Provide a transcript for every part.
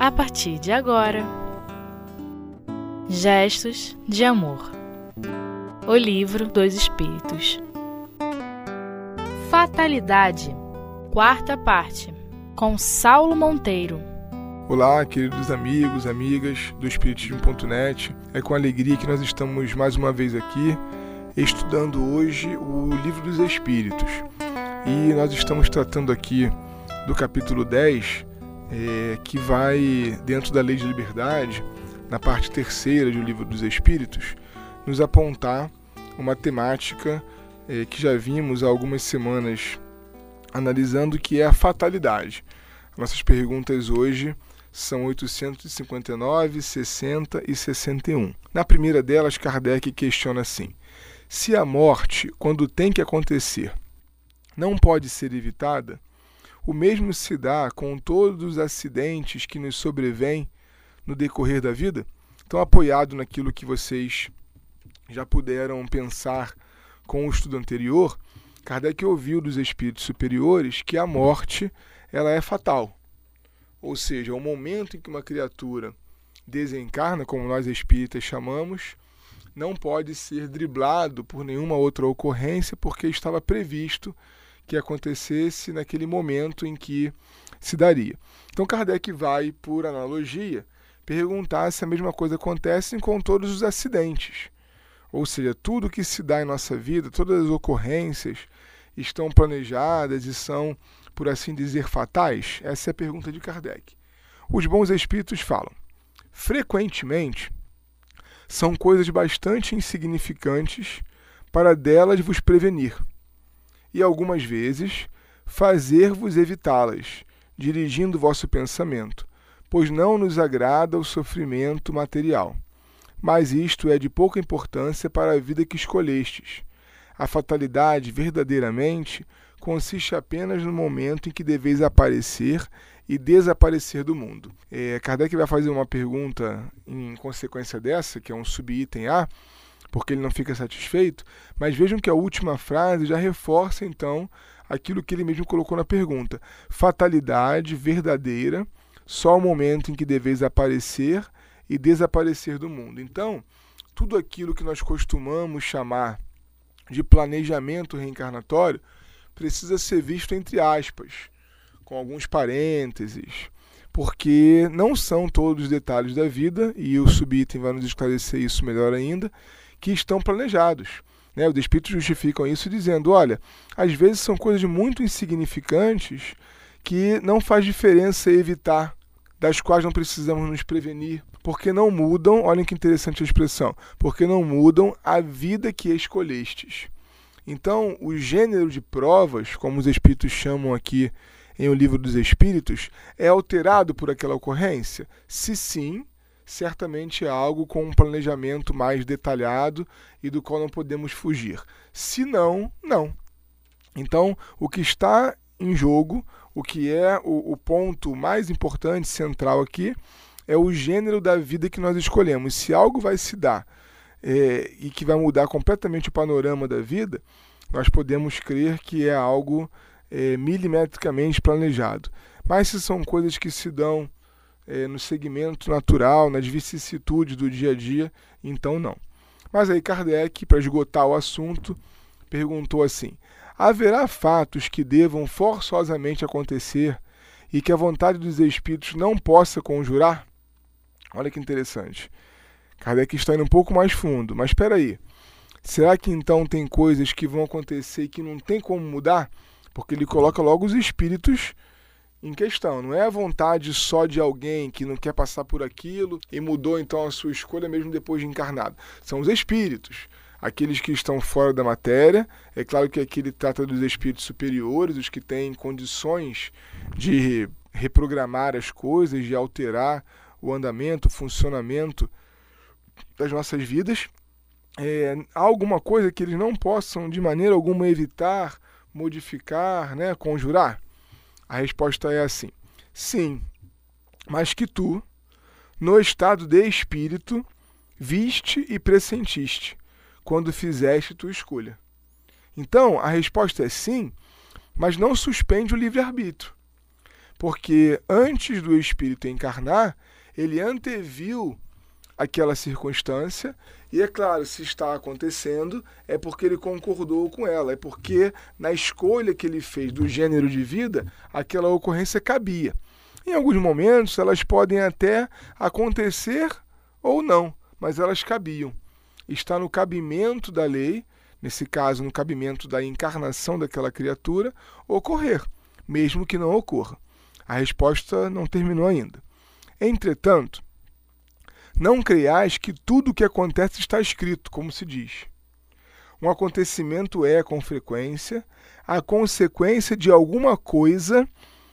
a partir de agora. Gestos de Amor O Livro dos Espíritos Fatalidade Quarta parte Com Saulo Monteiro Olá, queridos amigos, amigas do Espiritismo.net. É com alegria que nós estamos mais uma vez aqui estudando hoje o Livro dos Espíritos. E nós estamos tratando aqui do capítulo 10, é, que vai, dentro da Lei de Liberdade, na parte terceira do Livro dos Espíritos, nos apontar uma temática é, que já vimos há algumas semanas analisando, que é a fatalidade. Nossas perguntas hoje são 859, 60 e 61. Na primeira delas, Kardec questiona assim: se a morte, quando tem que acontecer, não pode ser evitada, o mesmo se dá com todos os acidentes que nos sobrevêm no decorrer da vida? Então, apoiado naquilo que vocês já puderam pensar com o estudo anterior, Kardec ouviu dos espíritos superiores que a morte ela é fatal. Ou seja, o momento em que uma criatura desencarna, como nós espíritas chamamos, não pode ser driblado por nenhuma outra ocorrência, porque estava previsto que acontecesse naquele momento em que se daria. Então Kardec vai, por analogia, perguntar se a mesma coisa acontece com todos os acidentes. Ou seja, tudo que se dá em nossa vida, todas as ocorrências estão planejadas e são, por assim dizer, fatais? Essa é a pergunta de Kardec. Os bons espíritos falam: frequentemente são coisas bastante insignificantes para delas vos prevenir e algumas vezes fazer-vos evitá-las, dirigindo vosso pensamento, pois não nos agrada o sofrimento material. Mas isto é de pouca importância para a vida que escolhestes. A fatalidade, verdadeiramente, consiste apenas no momento em que deveis aparecer e desaparecer do mundo. É, Kardec vai fazer uma pergunta em consequência dessa, que é um subitem A, porque ele não fica satisfeito, mas vejam que a última frase já reforça então aquilo que ele mesmo colocou na pergunta: fatalidade verdadeira, só o momento em que deveis aparecer e desaparecer do mundo. Então, tudo aquilo que nós costumamos chamar de planejamento reencarnatório precisa ser visto entre aspas, com alguns parênteses, porque não são todos os detalhes da vida, e o subitem vai nos esclarecer isso melhor ainda, que estão planejados. Né? Os espíritos justificam isso dizendo: olha, às vezes são coisas muito insignificantes que não faz diferença evitar, das quais não precisamos nos prevenir, porque não mudam, olhem que interessante a expressão, porque não mudam a vida que escolhestes. Então, o gênero de provas, como os espíritos chamam aqui em O Livro dos Espíritos, é alterado por aquela ocorrência? Se sim, certamente é algo com um planejamento mais detalhado e do qual não podemos fugir. Se não, não. Então, o que está em jogo, o que é o, o ponto mais importante, central aqui, é o gênero da vida que nós escolhemos. Se algo vai se dar é, e que vai mudar completamente o panorama da vida, nós podemos crer que é algo é, milimetricamente planejado. Mas se são coisas que se dão é, no segmento natural, nas vicissitudes do dia a dia, então não. Mas aí Kardec, para esgotar o assunto, perguntou assim: haverá fatos que devam forçosamente acontecer e que a vontade dos espíritos não possa conjurar? Olha que interessante. Kardec está indo um pouco mais fundo, mas espera aí. Será que então tem coisas que vão acontecer e que não tem como mudar? Porque ele coloca logo os espíritos em questão. Não é a vontade só de alguém que não quer passar por aquilo e mudou então a sua escolha mesmo depois de encarnado. São os espíritos, aqueles que estão fora da matéria. É claro que aqui ele trata dos espíritos superiores, os que têm condições de reprogramar as coisas, de alterar o andamento, o funcionamento das nossas vidas. É, há alguma coisa que eles não possam de maneira alguma evitar, modificar, né, conjurar? A resposta é assim: sim, mas que tu, no estado de espírito, viste e pressentiste quando fizeste tua escolha. Então, a resposta é sim, mas não suspende o livre-arbítrio. Porque antes do espírito encarnar, ele anteviu aquela circunstância e é claro, se está acontecendo, é porque ele concordou com ela, é porque na escolha que ele fez do gênero de vida, aquela ocorrência cabia. Em alguns momentos, elas podem até acontecer ou não, mas elas cabiam. Está no cabimento da lei, nesse caso, no cabimento da encarnação daquela criatura, ocorrer, mesmo que não ocorra. A resposta não terminou ainda. Entretanto, não creiais que tudo o que acontece está escrito, como se diz. Um acontecimento é, com frequência, a consequência de alguma coisa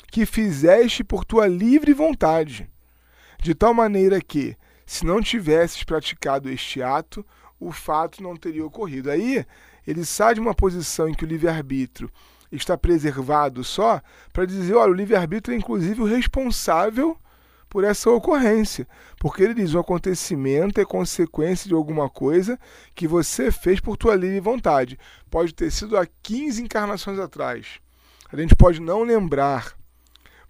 que fizeste por tua livre vontade, de tal maneira que, se não tivesses praticado este ato, o fato não teria ocorrido. Aí ele sai de uma posição em que o livre-arbítrio está preservado só para dizer: olha, o livre-arbítrio é inclusive o responsável por essa ocorrência. Porque ele diz: o acontecimento é consequência de alguma coisa que você fez por tua livre vontade. Pode ter sido há 15 encarnações atrás. A gente pode não lembrar.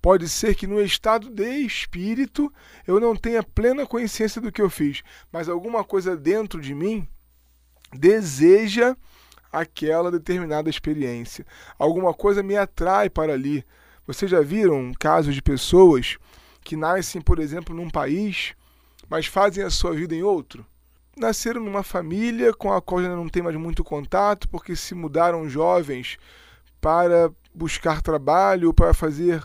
Pode ser que no estado de espírito eu não tenha plena consciência do que eu fiz, mas alguma coisa dentro de mim deseja aquela determinada experiência. Alguma coisa me atrai para ali. Vocês já viram casos de pessoas que nascem, por exemplo, num país, mas fazem a sua vida em outro? Nasceram numa família com a qual já não tem mais muito contato, porque se mudaram jovens para buscar trabalho, para fazer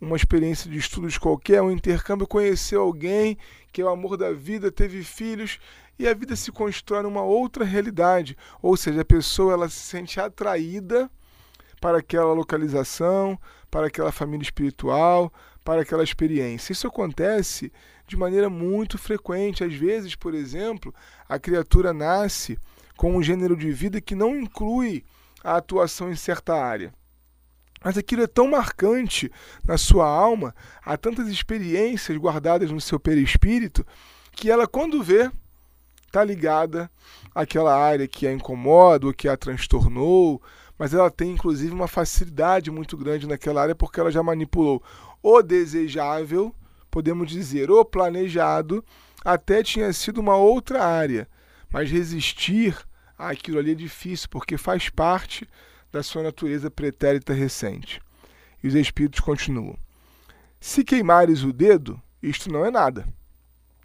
uma experiência de estudos qualquer, um intercâmbio, conheceu alguém que é o amor da vida, teve filhos e a vida se constrói numa outra realidade. Ou seja, a pessoa ela se sente atraída para aquela localização, para aquela família espiritual, para aquela experiência. Isso acontece de maneira muito frequente. Às vezes, por exemplo, a criatura nasce com um gênero de vida que não inclui a atuação em certa área. Mas aquilo é tão marcante na sua alma, há tantas experiências guardadas no seu perispírito, que ela, quando vê, está ligada àquela área que a incomoda, ou que a transtornou, mas ela tem inclusive uma facilidade muito grande naquela área porque ela já manipulou o desejável, podemos dizer, o planejado, até tinha sido uma outra área. Mas resistir àquilo ali é difícil, porque faz parte da sua natureza pretérita recente. E os espíritos continuam. Se queimares o dedo, isto não é nada.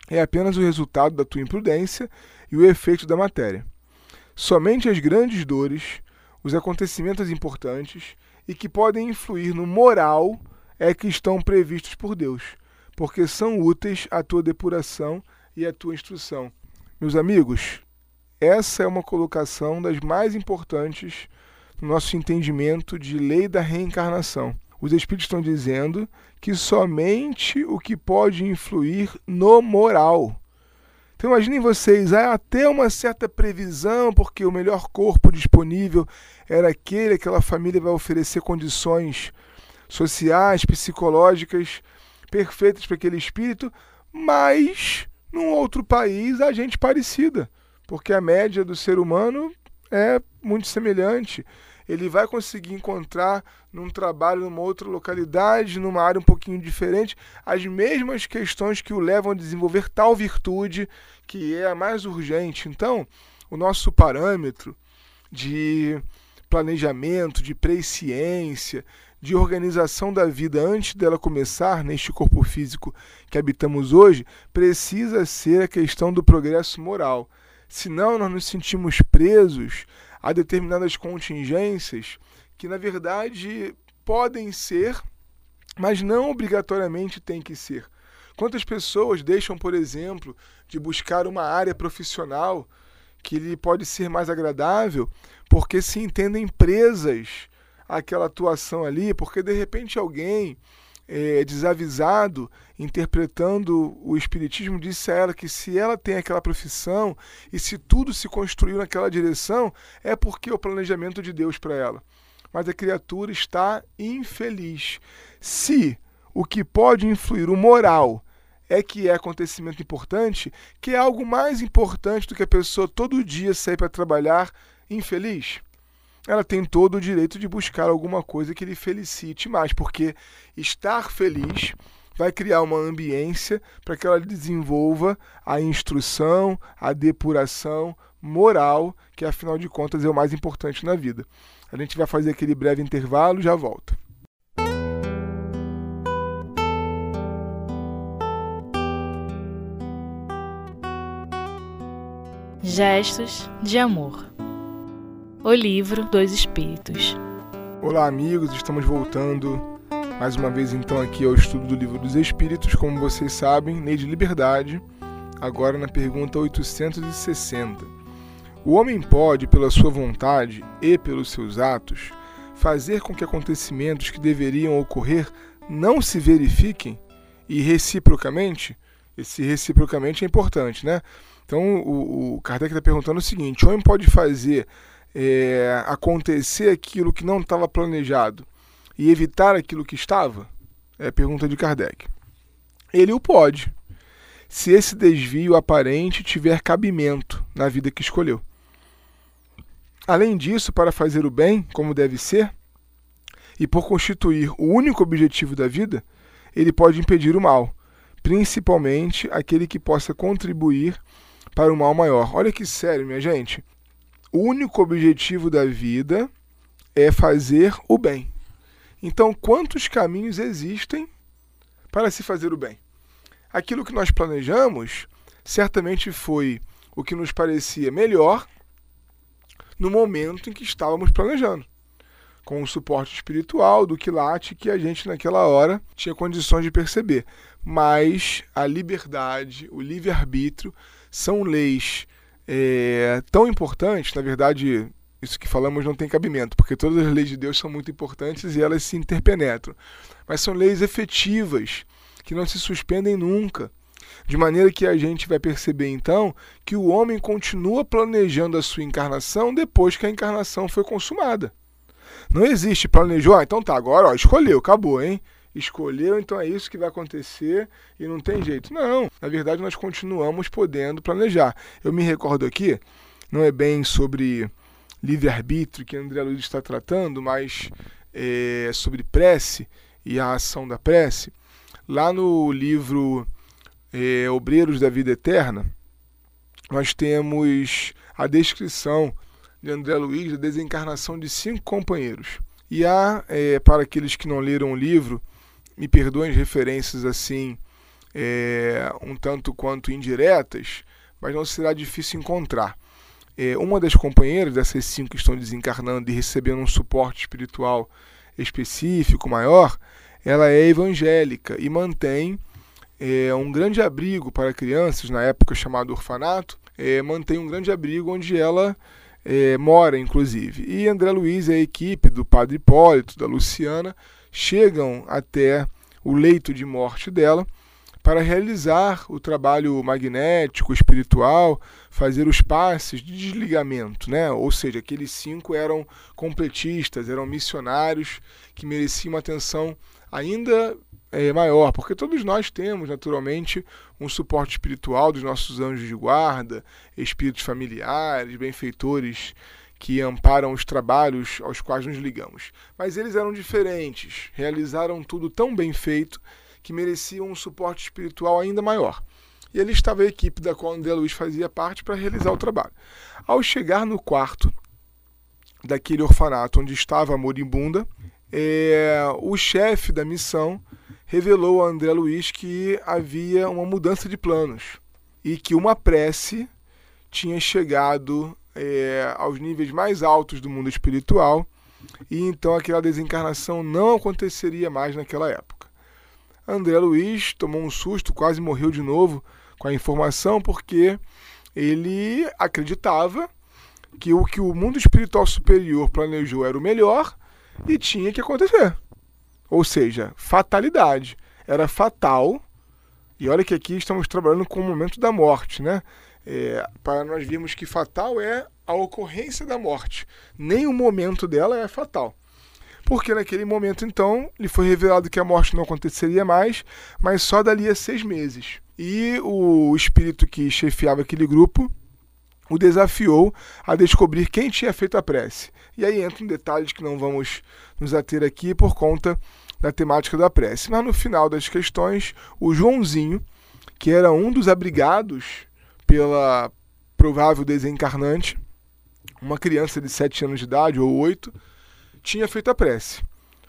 É apenas o resultado da tua imprudência e o efeito da matéria. Somente as grandes dores, os acontecimentos importantes e que podem influir no moral é que estão previstos por Deus, porque são úteis à tua depuração e à tua instrução. Meus amigos, essa é uma colocação das mais importantes no nosso entendimento de lei da reencarnação. Os Espíritos estão dizendo que somente o que pode influir no moral. Então imaginem vocês, há até uma certa previsão, porque o melhor corpo disponível era aquele, aquela família vai oferecer condições sociais, psicológicas perfeitas para aquele espírito, mas num outro país há gente parecida, porque a média do ser humano é muito semelhante. Ele vai conseguir encontrar num trabalho numa outra localidade, numa área um pouquinho diferente, as mesmas questões que o levam a desenvolver tal virtude que é a mais urgente. Então, o nosso parâmetro de planejamento, de presciência, de organização da vida antes dela começar neste corpo físico que habitamos hoje, precisa ser a questão do progresso moral. Senão, nós nos sentimos presos a determinadas contingências que, na verdade, podem ser, mas não obrigatoriamente têm que ser. Quantas pessoas deixam, por exemplo, de buscar uma área profissional que lhe pode ser mais agradável porque se entendem presas àquela atuação ali, porque de repente alguém é, desavisado, interpretando o Espiritismo, disse a ela que se ela tem aquela profissão e se tudo se construiu naquela direção, é porque é o planejamento de Deus para ela. Mas a criatura está infeliz. Se o que pode influir o moral é que é acontecimento importante, que é algo mais importante do que a pessoa todo dia sair para trabalhar infeliz. Ela tem todo o direito de buscar alguma coisa que lhe felicite mais, porque estar feliz vai criar uma ambiência para que ela desenvolva a instrução, a depuração moral, que afinal de contas é o mais importante na vida. A gente vai fazer aquele breve intervalo já volta. Gestos de Amor O Livro dos Espíritos Olá, amigos, estamos voltando mais uma vez então aqui ao estudo do Livro dos Espíritos, como vocês sabem, Lei de Liberdade, agora na pergunta 860. O homem pode, pela sua vontade e pelos seus atos, fazer com que acontecimentos que deveriam ocorrer não se verifiquem e reciprocamente? Esse reciprocamente é importante, né? Então o, o Kardec está perguntando o seguinte: o homem pode fazer é, acontecer aquilo que não estava planejado e evitar aquilo que estava? É a pergunta de Kardec. Ele o pode, se esse desvio aparente tiver cabimento na vida que escolheu. Além disso, para fazer o bem, como deve ser, e por constituir o único objetivo da vida, ele pode impedir o mal, principalmente aquele que possa contribuir para o mal maior. Olha que sério, minha gente. Único objetivo da vida é fazer o bem. Então, quantos caminhos existem para se fazer o bem? Aquilo que nós planejamos certamente foi o que nos parecia melhor no momento em que estávamos planejando, com o suporte espiritual do quilate que a gente naquela hora tinha condições de perceber. Mas a liberdade, o livre-arbítrio são leis é, tão importantes, na verdade, isso que falamos não tem cabimento, porque todas as leis de Deus são muito importantes e elas se interpenetram. Mas são leis efetivas, que não se suspendem nunca. De maneira que a gente vai perceber então que o homem continua planejando a sua encarnação depois que a encarnação foi consumada. Não existe planejou, ah, então tá, agora ó, escolheu, acabou, hein? Escolheu, então é isso que vai acontecer e não tem jeito. Não, na verdade nós continuamos podendo planejar. Eu me recordo aqui, não é bem sobre livre-arbítrio que André Luiz está tratando, mas é, sobre prece e a ação da prece. Lá no livro é, Obreiros da Vida Eterna, nós temos a descrição de André Luiz da desencarnação de cinco companheiros. E há, é, para aqueles que não leram o livro, me perdoem as referências assim, é, um tanto quanto indiretas, mas não será difícil encontrar é, uma das companheiras dessas cinco que estão desencarnando e recebendo um suporte espiritual específico, maior, ela é evangélica e mantém é, um grande abrigo para crianças, na época chamado orfanato, é, mantém um grande abrigo onde ela é, mora, inclusive. E André Luiz e a equipe do Padre Hipólito, da Luciana, chegam até o leito de morte dela para realizar o trabalho magnético, espiritual, fazer os passes de desligamento, né? Ou seja, aqueles cinco eram completistas, eram missionários que mereciam uma atenção ainda é, maior, porque todos nós temos, naturalmente, um suporte espiritual dos nossos anjos de guarda, espíritos familiares, benfeitores que amparam os trabalhos aos quais nos ligamos. Mas eles eram diferentes, realizaram tudo tão bem feito que mereciam um suporte espiritual ainda maior. E ali estava a equipe da qual André Luiz fazia parte para realizar o trabalho. Ao chegar no quarto daquele orfanato onde estava a moribunda, é, o chefe da missão revelou a André Luiz que havia uma mudança de planos e que uma prece tinha chegado é, aos níveis mais altos do mundo espiritual e então aquela desencarnação não aconteceria mais naquela época. André Luiz tomou um susto, quase morreu de novo com a informação, porque ele acreditava que o que o mundo espiritual superior planejou era o melhor e tinha que acontecer. Ou seja, fatalidade. Era fatal. E olha que aqui estamos trabalhando com o momento da morte, né? É, para nós vermos que fatal é a ocorrência da morte. Nem o momento dela é fatal porque naquele momento então lhe foi revelado que a morte não aconteceria mais, mas só dali a seis meses. E o espírito que chefiava aquele grupo, o desafiou a descobrir quem tinha feito a prece. E aí entra um detalhes que não vamos nos ater aqui por conta da temática da prece. Mas no final das questões, o Joãozinho, que era um dos abrigados pela provável desencarnante, uma criança de 7 anos de idade ou 8, tinha feito a prece.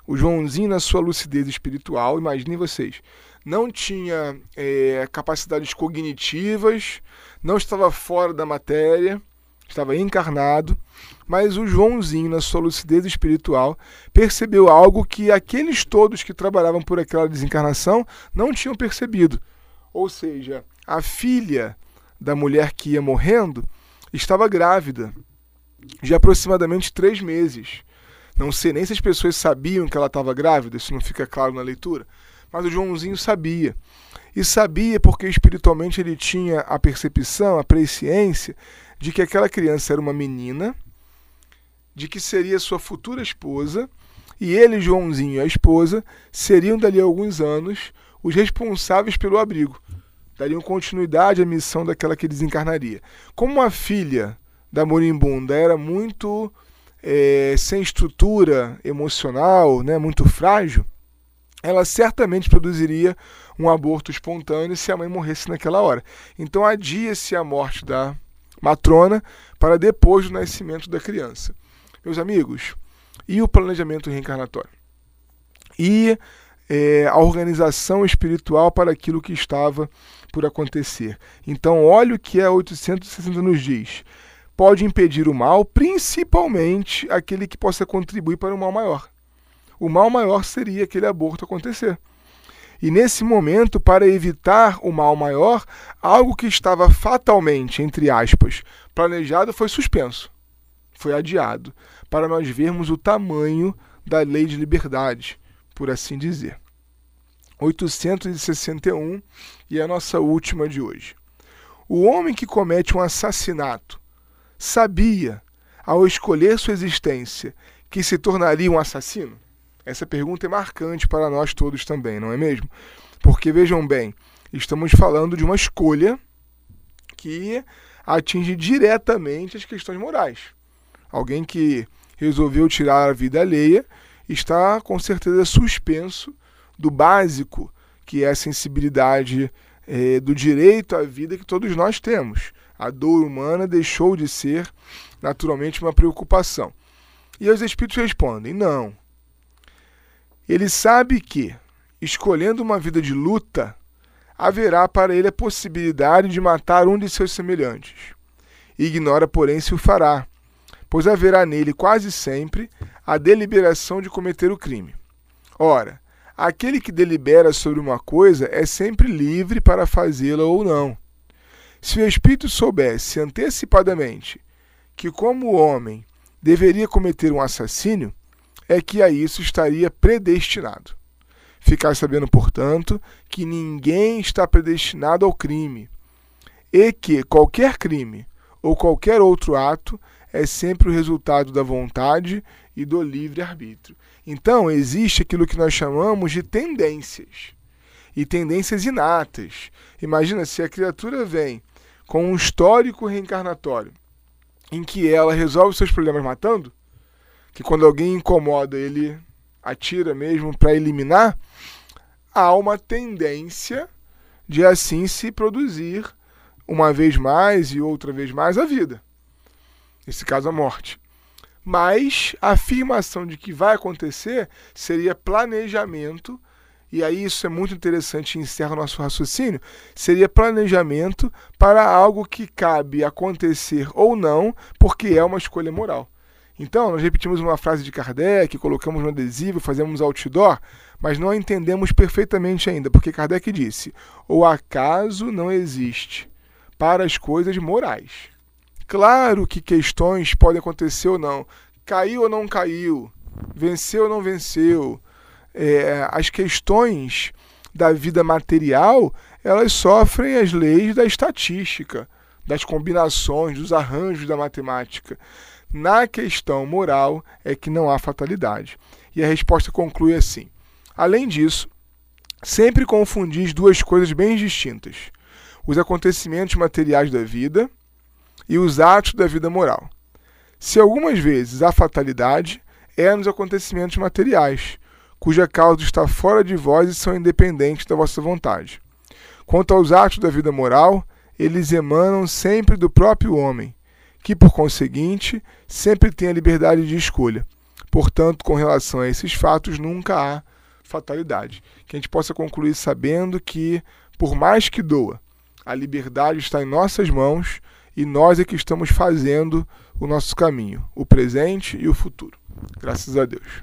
O Joãozinho, na sua lucidez espiritual, imaginem vocês, não tinha é, capacidades cognitivas, não estava fora da matéria, estava encarnado, mas o Joãozinho, na sua lucidez espiritual, percebeu algo que aqueles todos que trabalhavam por aquela desencarnação não tinham percebido. Ou seja, a filha da mulher que ia morrendo estava grávida de aproximadamente três meses. Não sei nem se as pessoas sabiam que ela estava grávida, isso não fica claro na leitura. Mas o Joãozinho sabia. E sabia porque espiritualmente ele tinha a percepção, a presciência de que aquela criança era uma menina, de que seria sua futura esposa, e ele, Joãozinho e a esposa, seriam dali a alguns anos os responsáveis pelo abrigo. Dariam continuidade à missão daquela que desencarnaria. Como a filha da moribunda era muito é, sem estrutura emocional, né, muito frágil, ela certamente produziria um aborto espontâneo se a mãe morresse naquela hora. Então adia-se a morte da matrona para depois do nascimento da criança. Meus amigos, e o planejamento reencarnatório? E é, a organização espiritual para aquilo que estava por acontecer. Então, olha o que a 860 nos diz. Pode impedir o mal, principalmente aquele que possa contribuir para um mal maior o mal maior seria aquele aborto acontecer. E nesse momento, para evitar o mal maior, algo que estava fatalmente, entre aspas, planejado foi suspenso, foi adiado, para nós vermos o tamanho da lei de liberdade, por assim dizer. 861 e a nossa última de hoje. O homem que comete um assassinato sabia, ao escolher sua existência, que se tornaria um assassino? Essa pergunta é marcante para nós todos também, não é mesmo? Porque vejam bem, estamos falando de uma escolha que atinge diretamente as questões morais. Alguém que resolveu tirar a vida alheia está com certeza suspenso do básico, que é a sensibilidade é, do direito à vida que todos nós temos. A dor humana deixou de ser naturalmente uma preocupação. E os espíritos respondem: não, ele sabe que, escolhendo uma vida de luta, haverá para ele a possibilidade de matar um de seus semelhantes. Ignora, porém, se o fará, pois haverá nele quase sempre a deliberação de cometer o crime. Ora, aquele que delibera sobre uma coisa é sempre livre para fazê-la ou não. Se o espírito soubesse antecipadamente que, como homem, deveria cometer um assassínio, é que a isso estaria predestinado. Ficar sabendo, portanto, que ninguém está predestinado ao crime e que qualquer crime ou qualquer outro ato é sempre o resultado da vontade e do livre-arbítrio. Então, existe aquilo que nós chamamos de tendências e tendências inatas. Imagina se a criatura vem com um histórico reencarnatório em que ela resolve seus problemas matando, que quando alguém incomoda, ele atira mesmo para eliminar, há uma tendência de assim se produzir uma vez mais e outra vez mais a vida. Nesse caso, a morte. Mas a afirmação de que vai acontecer seria planejamento, e aí isso é muito interessante e encerra o nosso raciocínio, seria planejamento para algo que cabe acontecer ou não, porque é uma escolha moral. Então, nós repetimos uma frase de Kardec, colocamos no adesivo, fazemos outdoor, mas não a entendemos perfeitamente ainda, porque Kardec disse: o acaso não existe para as coisas morais. Claro que questões podem acontecer ou não, caiu ou não caiu, venceu ou não venceu. É, as questões da vida material elas sofrem as leis da estatística, das combinações, dos arranjos da matemática. Na questão moral é que não há fatalidade. E a resposta conclui assim: Além disso, sempre confundis duas coisas bem distintas: os acontecimentos materiais da vida e os atos da vida moral. Se algumas vezes há fatalidade, é nos acontecimentos materiais, cuja causa está fora de vós e são independentes da vossa vontade. Quanto aos atos da vida moral, eles emanam sempre do próprio homem, que, por conseguinte, sempre tem a liberdade de escolha. Portanto, com relação a esses fatos, nunca há fatalidade. Que a gente possa concluir sabendo que, por mais que doa, a liberdade está em nossas mãos e nós é que estamos fazendo o nosso caminho, o presente e o futuro. Graças a Deus.